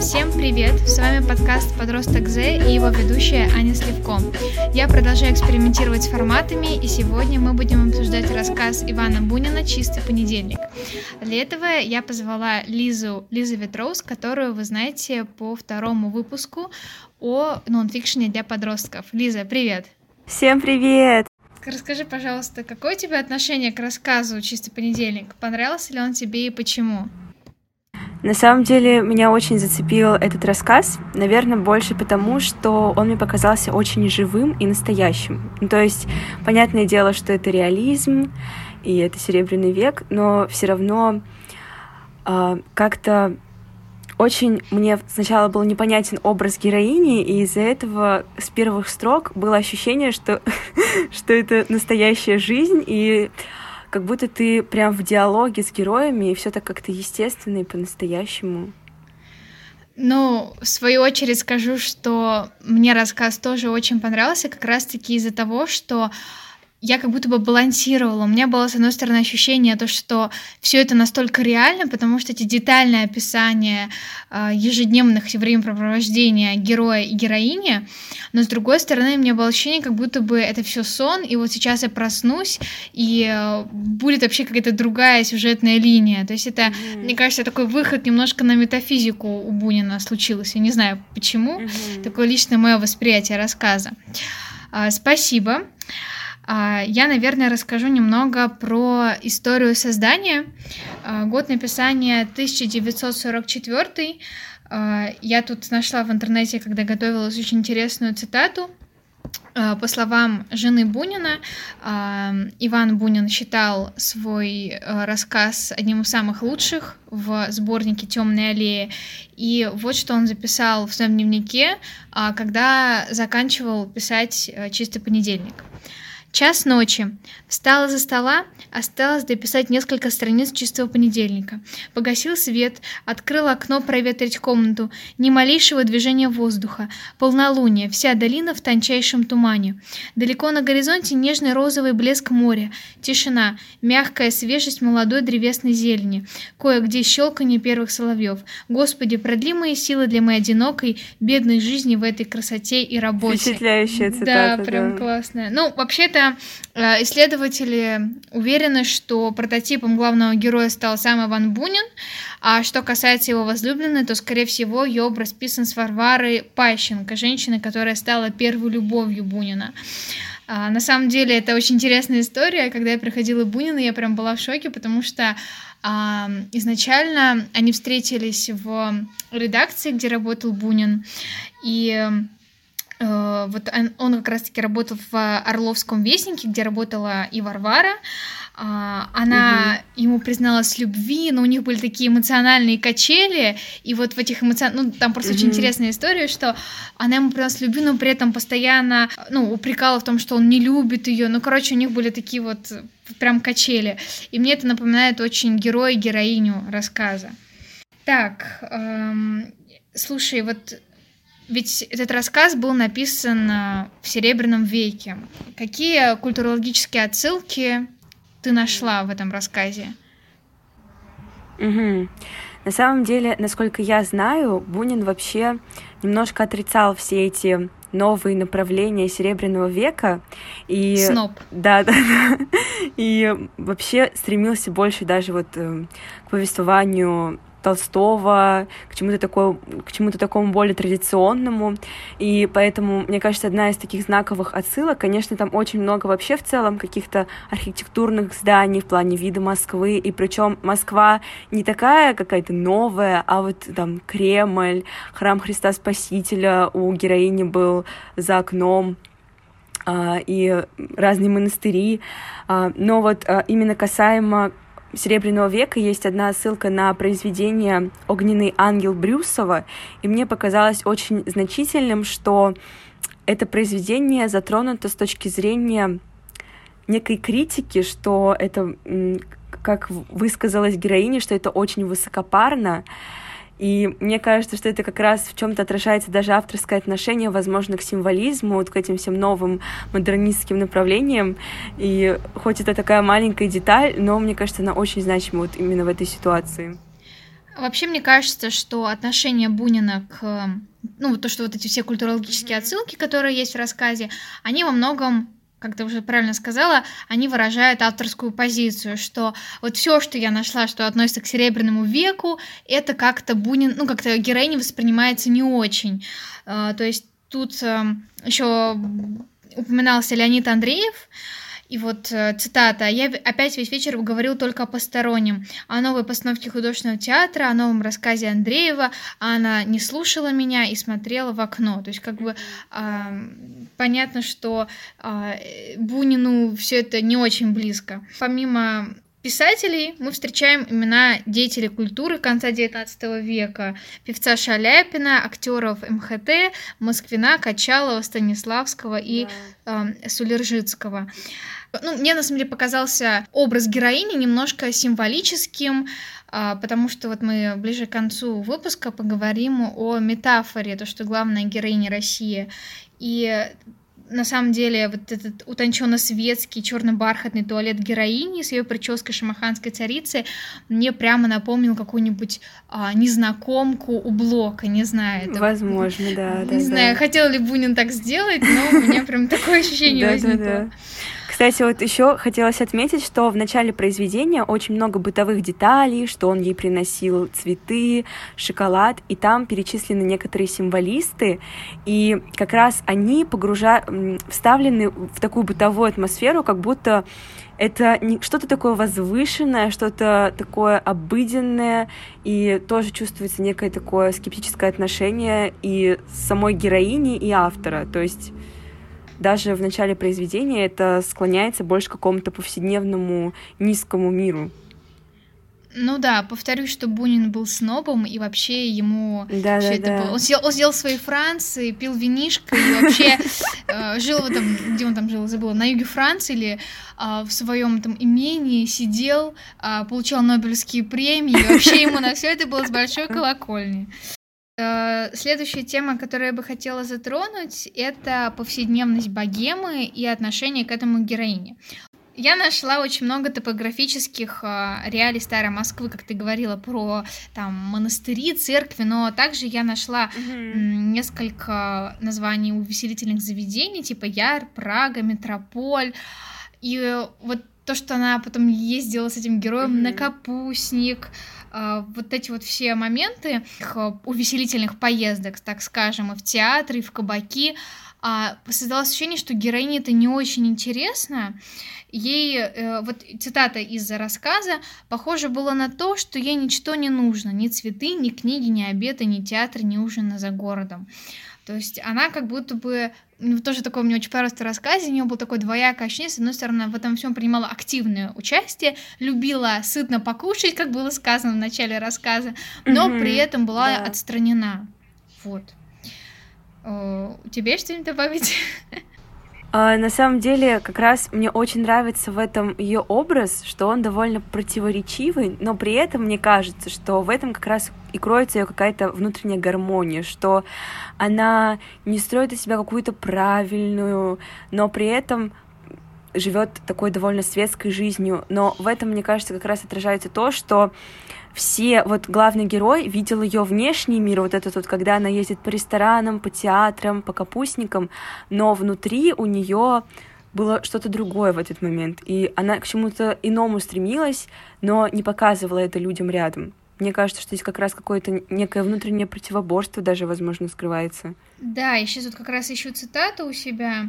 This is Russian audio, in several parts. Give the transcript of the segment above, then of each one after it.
Всем привет! С вами подкаст «Подросток З» и его ведущая Аня Сливко. Я продолжаю экспериментировать с форматами, и сегодня мы будем обсуждать рассказ Ивана Бунина «Чистый понедельник». Для этого я позвала Лизу, Лизу Ветроуз, которую вы знаете по второму выпуску о нонфикшене для подростков. Лиза, привет! Всем привет! Расскажи, пожалуйста, какое у тебя отношение к рассказу «Чистый понедельник»? Понравился ли он тебе и почему? На самом деле меня очень зацепил этот рассказ, наверное, больше потому, что он мне показался очень живым и настоящим. Ну, то есть, понятное дело, что это реализм и это Серебряный век, но все равно э, как-то очень мне сначала был непонятен образ героини, и из-за этого с первых строк было ощущение, что, что это настоящая жизнь, и как будто ты прям в диалоге с героями, и все так как-то естественно и по-настоящему. Ну, в свою очередь скажу, что мне рассказ тоже очень понравился, как раз-таки из-за того, что я как будто бы балансировала. У меня было, с одной стороны, ощущение, то, что все это настолько реально, потому что эти детальные описания э, ежедневных времяпрепровождения героя и героини, но с другой стороны, у меня было ощущение, как будто бы это все сон, и вот сейчас я проснусь, и э, будет вообще какая-то другая сюжетная линия. То есть это, mm-hmm. мне кажется, такой выход немножко на метафизику у Бунина случился. Я не знаю почему. Mm-hmm. Такое личное мое восприятие рассказа. Э, спасибо. А, я, наверное, расскажу немного про историю создания. А, год написания 1944. А, я тут нашла в интернете, когда готовилась, очень интересную цитату. По словам жены Бунина, Иван Бунин считал свой рассказ одним из самых лучших в сборнике «Темные аллеи». И вот что он записал в своем дневнике, когда заканчивал писать «Чистый понедельник». Час ночи. Встала за стола, осталось дописать несколько страниц чистого понедельника. Погасил свет, открыл окно проветрить комнату. Ни малейшего движения воздуха. Полнолуние, вся долина в тончайшем тумане. Далеко на горизонте нежный розовый блеск моря. Тишина, мягкая свежесть молодой древесной зелени. Кое-где щелканье первых соловьев. Господи, продли мои силы для моей одинокой, бедной жизни в этой красоте и работе. Впечатляющая цитата. Да, прям да. классная. Ну, вообще-то это э, исследователи уверены, что прототипом главного героя стал сам Иван Бунин, а что касается его возлюбленной, то, скорее всего, ее образ писан с Варвары Пащенко, женщины, которая стала первой любовью Бунина. А, на самом деле, это очень интересная история. Когда я приходила Бунина, я прям была в шоке, потому что а, изначально они встретились в редакции, где работал Бунин, и вот он, он как раз-таки работал в Орловском вестнике, где работала и Варвара. А, она угу. ему призналась в любви, но у них были такие эмоциональные качели, и вот в этих эмоциональных... Ну, там просто угу. очень интересная история, что она ему призналась в любви, но при этом постоянно, ну, упрекала в том, что он не любит ее. Ну, короче, у них были такие вот прям качели. И мне это напоминает очень героя и героиню рассказа. Так, эм, слушай, вот ведь этот рассказ был написан э, в Серебряном веке. Какие культурологические отсылки ты нашла в этом рассказе? Угу. На самом деле, насколько я знаю, Бунин вообще немножко отрицал все эти новые направления Серебряного века. И... Сноп. Да, да, да. И вообще стремился больше даже вот э, к повествованию Толстого, к чему-то такому, к чему-то такому более традиционному. И поэтому, мне кажется, одна из таких знаковых отсылок, конечно, там очень много вообще в целом каких-то архитектурных зданий в плане вида Москвы. И причем Москва не такая какая-то новая, а вот там Кремль, храм Христа Спасителя у героини был за окном а, и разные монастыри. А, но вот а, именно касаемо Серебряного века есть одна ссылка на произведение «Огненный ангел» Брюсова, и мне показалось очень значительным, что это произведение затронуто с точки зрения некой критики, что это, как высказалась героиня, что это очень высокопарно, и мне кажется, что это как раз в чем-то отражается даже авторское отношение, возможно, к символизму, вот к этим всем новым модернистским направлениям. И хоть это такая маленькая деталь, но мне кажется, она очень значима вот именно в этой ситуации. Вообще, мне кажется, что отношение Бунина к... Ну, то, что вот эти все культурологические отсылки, которые есть в рассказе, они во многом как ты уже правильно сказала, они выражают авторскую позицию, что вот все, что я нашла, что относится к Серебряному веку, это как-то Бунин, ну, как-то героиня воспринимается не очень. А, то есть тут эм, еще упоминался Леонид Андреев, и вот э, цитата. «Я опять весь вечер говорил только о постороннем, о новой постановке художественного театра, о новом рассказе Андреева, а она не слушала меня и смотрела в окно». То есть как бы э, понятно, что э, Бунину все это не очень близко. Помимо писателей мы встречаем имена деятелей культуры конца XIX века, певца Шаляпина, актеров МХТ, Москвина, Качалова, Станиславского и э, Сулержицкого. Ну, мне на самом деле показался образ героини немножко символическим, а, потому что вот мы ближе к концу выпуска поговорим о метафоре, то, что главная героиня России. И на самом деле вот этот утонченно-светский черно-бархатный туалет героини с ее прической шамаханской царицы мне прямо напомнил какую-нибудь а, незнакомку у блока, не знаю. Это... Возможно, да. Не да, знаю, да. хотел ли Бунин так сделать, но у меня прям такое ощущение возникло. Кстати, вот еще хотелось отметить, что в начале произведения очень много бытовых деталей, что он ей приносил цветы, шоколад, и там перечислены некоторые символисты, и как раз они погружают, вставлены в такую бытовую атмосферу, как будто это не что-то такое возвышенное, что-то такое обыденное, и тоже чувствуется некое такое скептическое отношение и самой героини, и автора. То есть даже в начале произведения это склоняется больше к какому-то повседневному низкому миру. Ну да, повторюсь, что Бунин был снобом, и вообще ему да, все да, это да. было. Он сидел, он сидел в своей Франции, пил винишко и вообще э, жил в этом, где он там жил, забыла, на юге Франции или э, в своем там имении сидел, э, получал Нобелевские премии, и вообще ему на все это было с большой колокольни. Э, следующая тема, которую я бы хотела затронуть, это повседневность богемы и отношение к этому героине. Я нашла очень много топографических э, реалий Старой Москвы, как ты говорила, про там монастыри, церкви, но также я нашла mm-hmm. несколько названий увеселительных заведений, типа Яр, Прага, Метрополь. И вот то, что она потом ездила с этим героем mm-hmm. на капустник, а, вот эти вот все моменты увеселительных поездок, так скажем, и в театры, и в кабаки, а, создалось ощущение, что героине это не очень интересно. Ей, э, вот цитата из рассказа, похоже было на то, что ей ничто не нужно, ни цветы, ни книги, ни обеды, ни театр, ни ужина за городом. То есть она как будто бы, ну, тоже такое мне очень понравилось в рассказе, у нее был такой двоякое ощущение, с одной стороны, в этом всем принимала активное участие, любила сытно покушать, как было сказано в начале рассказа, но mm-hmm, при этом была да. отстранена. Вот. О, у тебя есть что-нибудь добавить? А, на самом деле, как раз мне очень нравится в этом ее образ, что он довольно противоречивый, но при этом мне кажется, что в этом как раз и кроется ее какая-то внутренняя гармония, что она не строит из себя какую-то правильную, но при этом живет такой довольно светской жизнью. Но в этом, мне кажется, как раз отражается то, что все, вот главный герой видел ее внешний мир, вот этот вот, когда она ездит по ресторанам, по театрам, по капустникам, но внутри у нее было что-то другое в этот момент, и она к чему-то иному стремилась, но не показывала это людям рядом. Мне кажется, что здесь как раз какое-то некое внутреннее противоборство даже, возможно, скрывается. Да, я сейчас вот как раз ищу цитату у себя.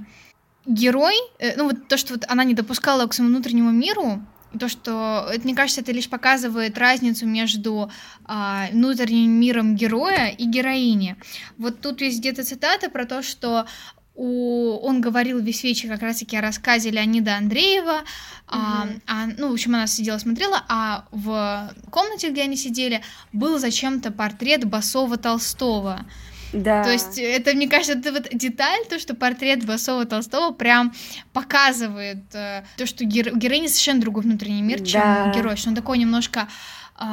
Герой, э, ну вот то, что вот она не допускала к своему внутреннему миру, то, что это, мне кажется, это лишь показывает разницу между а, внутренним миром героя и героини. Вот тут есть где-то цитата про то, что у... он говорил весь вечер как раз-таки о рассказе Леонида Андреева, mm-hmm. а, а, ну, в общем, она сидела, смотрела, а в комнате, где они сидели, был зачем-то портрет Басова Толстого. Да. То есть это, мне кажется, это вот деталь, то, что портрет Басова Толстого прям показывает э, то, что геро- героиня совершенно другой внутренний мир, чем да. герой, что он такой немножко э,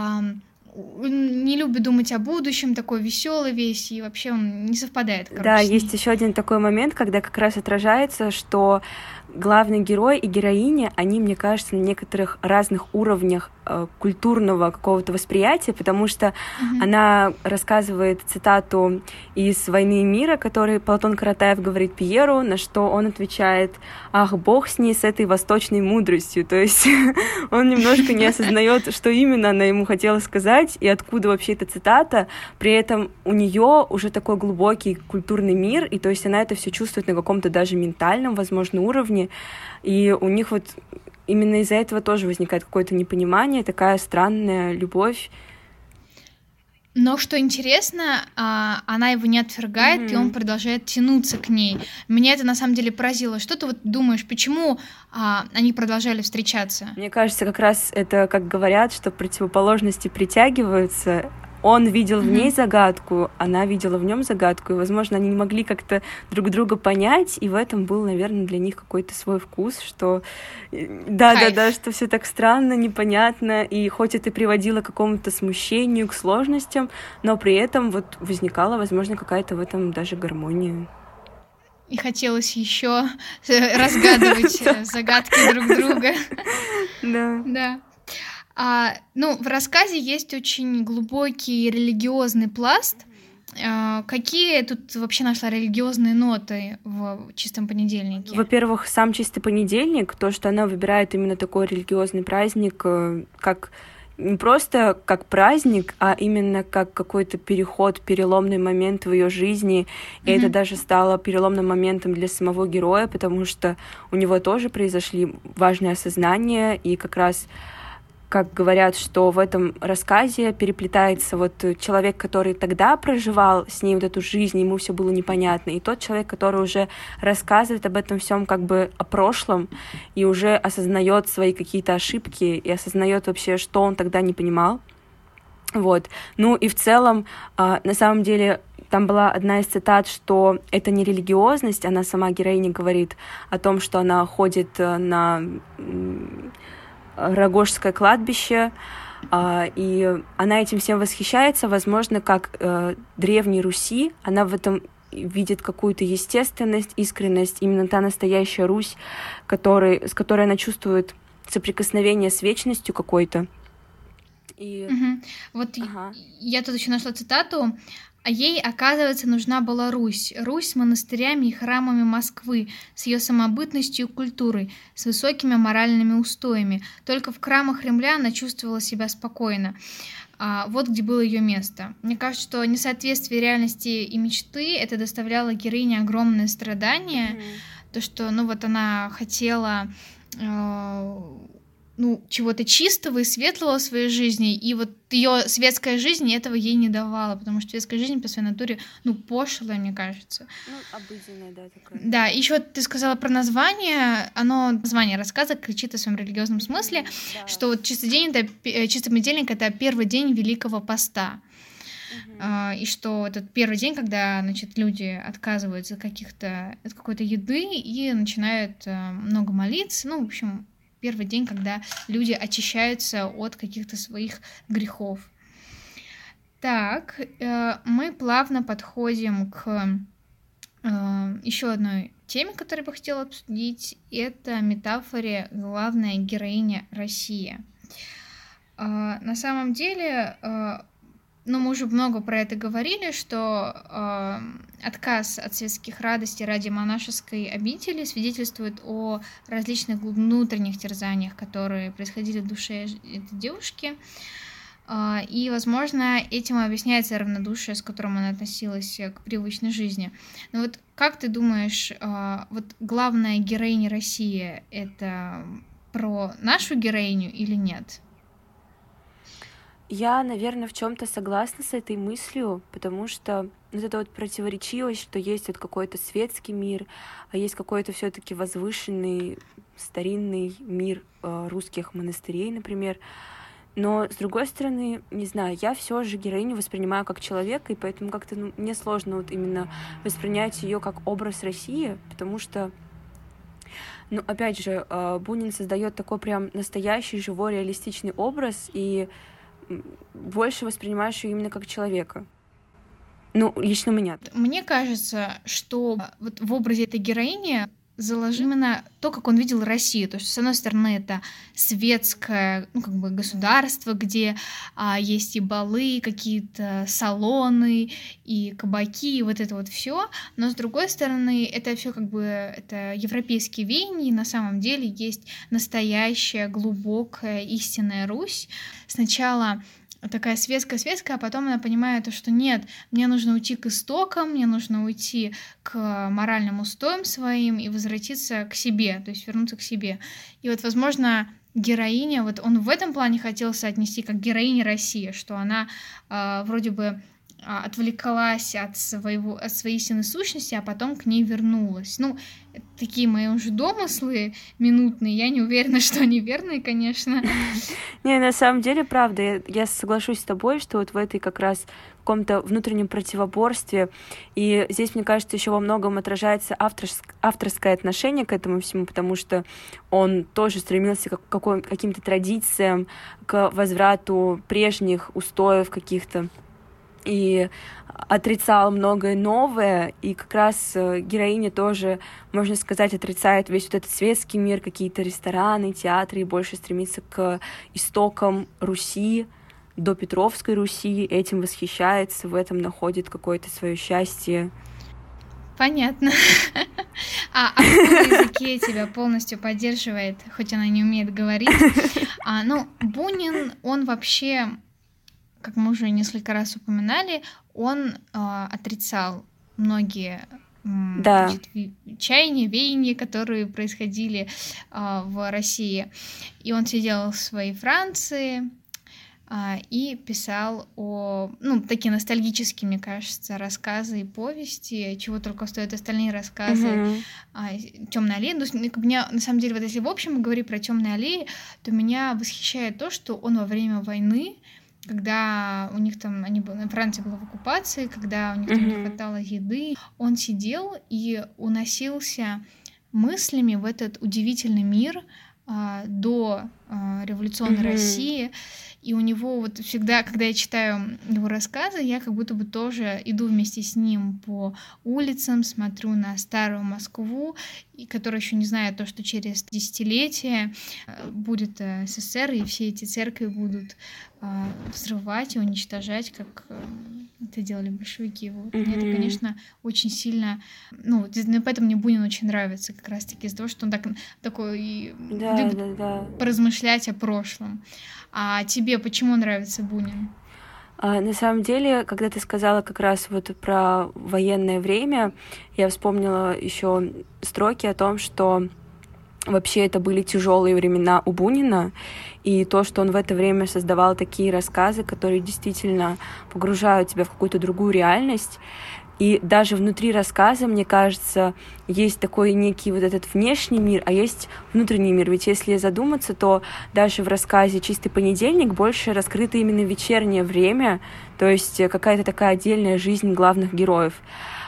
не любит думать о будущем, такой веселый весь, и вообще он не совпадает. Короче, да, есть еще один такой момент, когда как раз отражается, что главный герой и героиня, они, мне кажется, на некоторых разных уровнях э, культурного какого-то восприятия, потому что mm-hmm. она рассказывает цитату из «Войны и мира», который Платон Каратаев говорит Пьеру, на что он отвечает «Ах, бог с ней, с этой восточной мудростью». То есть он немножко не осознает, что именно она ему хотела сказать и откуда вообще эта цитата. При этом у нее уже такой глубокий культурный мир, и то есть она это все чувствует на каком-то даже ментальном, возможно, уровне. И у них вот именно из-за этого тоже возникает какое-то непонимание, такая странная любовь. Но что интересно, а, она его не отвергает, mm-hmm. и он продолжает тянуться к ней. Меня это на самом деле поразило. Что ты вот думаешь, почему а, они продолжали встречаться? Мне кажется, как раз это, как говорят, что противоположности притягиваются, он видел в ней загадку, она видела в нем загадку, и, возможно, они не могли как-то друг друга понять, и в этом был, наверное, для них какой-то свой вкус, что да, да, да, что все так странно, непонятно, и хоть это приводило к какому-то смущению, к сложностям, но при этом вот возникала, возможно, какая-то в этом даже гармония. И хотелось еще разгадывать загадки друг друга. Да. Да. А, ну, в рассказе есть очень глубокий религиозный пласт. А, какие тут вообще нашла религиозные ноты в чистом понедельнике? Во-первых, сам чистый понедельник, то, что она выбирает именно такой религиозный праздник, э, как не просто как праздник, а именно как какой-то переход, переломный момент в ее жизни. И mm-hmm. это даже стало переломным моментом для самого героя, потому что у него тоже произошли важные осознания, и как раз как говорят, что в этом рассказе переплетается вот человек, который тогда проживал с ней вот эту жизнь, ему все было непонятно, и тот человек, который уже рассказывает об этом всем как бы о прошлом и уже осознает свои какие-то ошибки и осознает вообще, что он тогда не понимал. Вот. Ну и в целом, а, на самом деле, там была одна из цитат, что это не религиозность, она сама героиня говорит о том, что она ходит э, на Рогожское кладбище, а, и она этим всем восхищается, возможно, как э, древней Руси, она в этом видит какую-то естественность, искренность, именно та настоящая Русь, который, с которой она чувствует соприкосновение с вечностью какой-то. И... Угу. Вот ага. я тут еще нашла цитату. А ей, оказывается, нужна была Русь. Русь с монастырями и храмами Москвы, с ее самобытностью и культурой, с высокими моральными устоями. Только в храмах Кремля она чувствовала себя спокойно. А, вот где было ее место. Мне кажется, что несоответствие реальности и мечты это доставляло героине огромное страдание. Mm-hmm. То, что, ну вот она хотела э, ну, чего-то чистого и светлого в своей жизни, и вот ее светская жизнь этого ей не давала, потому что светская жизнь по своей натуре, ну, пошлая, мне кажется. Ну, обыденная, да, такая. Да, еще ты сказала про название, оно, название рассказа кричит о своем религиозном смысле, да. что вот чистый день, это, э, чистый понедельник — это первый день Великого Поста. Uh-huh. И что этот первый день, когда, значит, люди отказываются каких-то, от какой-то еды и начинают э, много молиться, ну, в общем, первый день, когда люди очищаются от каких-то своих грехов. Так, э, мы плавно подходим к э, еще одной теме, которую я бы хотела обсудить. Это метафоре главная героиня Россия. Э, на самом деле ну, мы уже много про это говорили, что э, отказ от светских радостей ради монашеской обители свидетельствует о различных внутренних терзаниях, которые происходили в душе этой девушки. Э, и, возможно, этим объясняется равнодушие, с которым она относилась к привычной жизни. Но вот как ты думаешь, э, вот главная героиня России это про нашу героиню или нет? Я, наверное, в чем-то согласна с этой мыслью, потому что вот эта вот противоречивость, что есть вот какой-то светский мир, а есть какой-то все-таки возвышенный старинный мир э, русских монастырей, например. Но с другой стороны, не знаю, я все же героиню воспринимаю как человека, и поэтому как-то ну, мне сложно вот именно воспринять ее как образ России, потому что ну, опять же, э, Бунин создает такой прям настоящий, живой, реалистичный образ, и больше воспринимаешь ее именно как человека. Ну, лично меня. Мне кажется, что вот в образе этой героини заложил именно то, как он видел Россию. То есть, с одной стороны, это светское ну, как бы государство, где а, есть и балы, какие-то салоны, и кабаки, и вот это вот все. Но с другой стороны, это все как бы это европейские веяния, и на самом деле есть настоящая, глубокая, истинная Русь. Сначала такая светская-светская, а потом она понимает, что нет, мне нужно уйти к истокам, мне нужно уйти к моральным устоям своим и возвратиться к себе, то есть вернуться к себе. И вот, возможно, героиня, вот он в этом плане хотел соотнести как героиня России, что она э, вроде бы отвлеклась от, своего, от своей истинной сущности, а потом к ней вернулась. Ну, такие мои уже домыслы минутные, я не уверена, что они верные, конечно. Не, на самом деле, правда, я, я соглашусь с тобой, что вот в этой как раз каком-то внутреннем противоборстве. И здесь, мне кажется, еще во многом отражается авторск... авторское отношение к этому всему, потому что он тоже стремился к какой... каким-то традициям, к возврату прежних устоев каких-то и отрицал многое новое, и как раз э, героиня тоже, можно сказать, отрицает весь вот этот светский мир, какие-то рестораны, театры, и больше стремится к истокам Руси, до Петровской Руси, этим восхищается, в этом находит какое-то свое счастье. Понятно. А, а в языке тебя полностью поддерживает, хоть она не умеет говорить. А, ну, Бунин, он вообще как мы уже несколько раз упоминали, он э, отрицал многие да. значит, чаяния, веяния, которые происходили э, в России. И он сидел в своей Франции э, и писал о, ну, такие ностальгические, мне кажется, рассказы и повести, чего только стоят остальные рассказы. Mm-hmm. Э, Темная аллея. Ну, меня, на самом деле, вот если в общем говорить про темные аллеи, то меня восхищает то, что он во время войны когда у них там, они были, Франция была в оккупации, когда у них там mm-hmm. не хватало еды, он сидел и уносился мыслями в этот удивительный мир а, до а, революционной mm-hmm. России. И у него вот всегда, когда я читаю его рассказы, я как будто бы тоже иду вместе с ним по улицам, смотрю на старую Москву, которая еще не знает то, что через десятилетия э, будет э, СССР, и все эти церкви будут а, взрывать и уничтожать, как э, это делали большевики. Вот. Mm-hmm. Мне это, конечно, очень сильно... Ну, поэтому мне Бунин очень нравится как раз-таки из-за того, что он так, такой да, да, да. поразмышлять о прошлом. А тебе почему нравится Бунин? А, на самом деле, когда ты сказала как раз вот про военное время, я вспомнила еще строки о том, что вообще это были тяжелые времена у Бунина, и то, что он в это время создавал такие рассказы, которые действительно погружают тебя в какую-то другую реальность, и даже внутри рассказа, мне кажется, есть такой некий вот этот внешний мир, а есть внутренний мир. Ведь если задуматься, то даже в рассказе «Чистый понедельник» больше раскрыто именно вечернее время, то есть какая-то такая отдельная жизнь главных героев.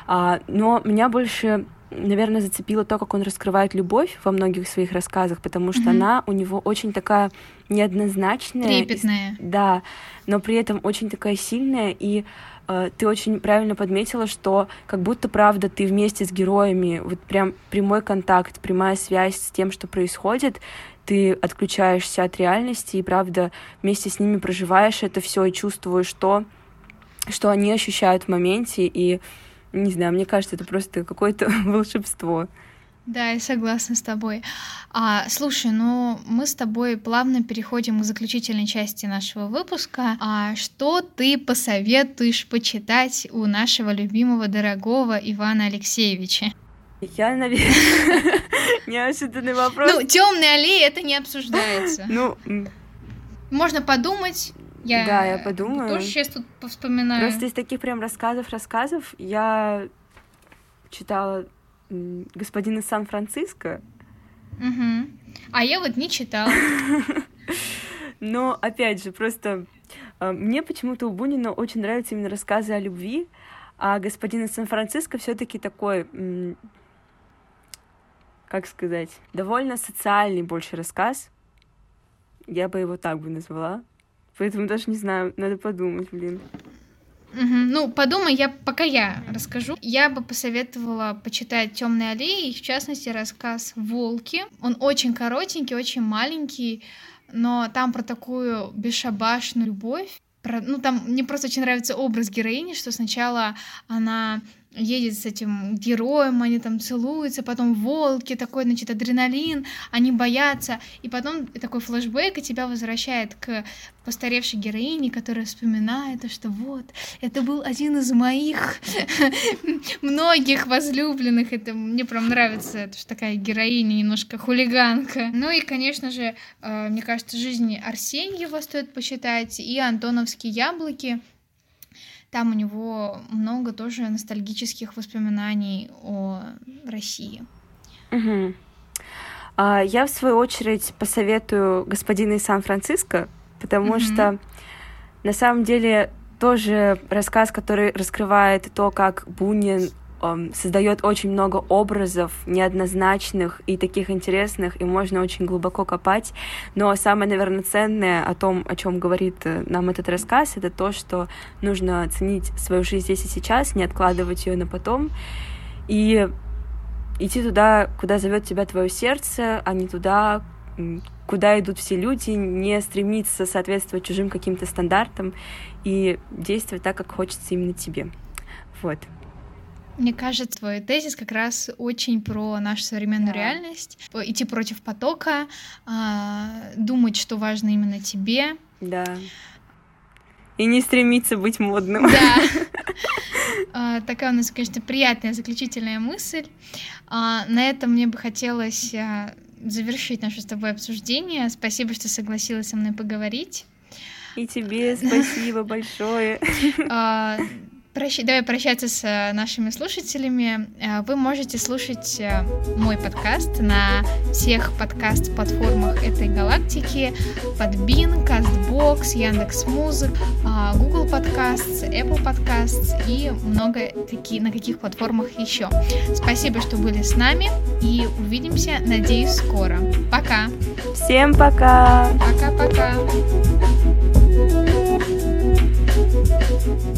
А, но меня больше наверное, зацепило то, как он раскрывает любовь во многих своих рассказах, потому что mm-hmm. она у него очень такая неоднозначная. Трепетная. И, да, но при этом очень такая сильная и Э, ты очень правильно подметила, что как будто правда ты вместе с героями, вот прям прямой контакт, прямая связь с тем, что происходит, ты отключаешься от реальности и правда вместе с ними проживаешь это все и чувствуешь то, что они ощущают в моменте, и не знаю, мне кажется, это просто какое-то волшебство. Да, я согласна с тобой. А, слушай, ну мы с тобой плавно переходим к заключительной части нашего выпуска. А что ты посоветуешь почитать у нашего любимого дорогого Ивана Алексеевича? Я, наверное, неожиданный вопрос. Ну, темные аллеи это не обсуждается. Ну, можно подумать. Я да, я подумаю. Тоже сейчас тут вспоминаю. Просто из таких прям рассказов, рассказов я читала господина Сан-Франциско. Угу. А я вот не читала. Но, опять же, просто а, мне почему-то у Бунина очень нравятся именно рассказы о любви, а господин Сан-Франциско все таки такой, как сказать, довольно социальный больше рассказ. Я бы его так бы назвала. Поэтому даже не знаю, надо подумать, блин. Угу. Ну, подумай, я пока я расскажу. Я бы посоветовала почитать Темные аллеи, в частности, рассказ Волки. Он очень коротенький, очень маленький, но там про такую бесшабашную любовь. Про, ну, там мне просто очень нравится образ героини, что сначала она едет с этим героем, они там целуются, потом волки, такой, значит, адреналин, они боятся, и потом такой флешбэк, и тебя возвращает к постаревшей героине, которая вспоминает, что вот, это был один из моих многих возлюбленных, это мне прям нравится, это же такая героиня, немножко хулиганка. Ну и, конечно же, э, мне кажется, жизнь Арсеньева стоит почитать, и Антоновские яблоки, там у него много тоже ностальгических воспоминаний о России. Угу. А, я, в свою очередь, посоветую господина из Сан-Франциско, потому угу. что на самом деле тоже рассказ, который раскрывает то, как Бунин создает очень много образов неоднозначных и таких интересных, и можно очень глубоко копать. Но самое, наверное, ценное о том, о чем говорит э, нам этот рассказ, это то, что нужно ценить свою жизнь здесь и сейчас, не откладывать ее на потом, и идти туда, куда зовет тебя твое сердце, а не туда, куда идут все люди, не стремиться соответствовать чужим каким-то стандартам и действовать так, как хочется именно тебе. Вот. Мне кажется, твой тезис как раз очень про нашу современную да. реальность. Идти против потока, а, думать, что важно именно тебе. Да. И не стремиться быть модным. Да. А, такая у нас, конечно, приятная заключительная мысль. А, на этом мне бы хотелось завершить наше с тобой обсуждение. Спасибо, что согласилась со мной поговорить. И тебе спасибо большое. Прощ... Давай прощаться с э, нашими слушателями. Э, вы можете слушать э, мой подкаст на всех подкаст-платформах этой галактики. Podbean, CastBox, Яндекс.Музык, Google Podcasts, Apple Podcasts и много таки, на каких платформах еще. Спасибо, что были с нами и увидимся, надеюсь, скоро. Пока! Всем пока! Пока-пока! thank you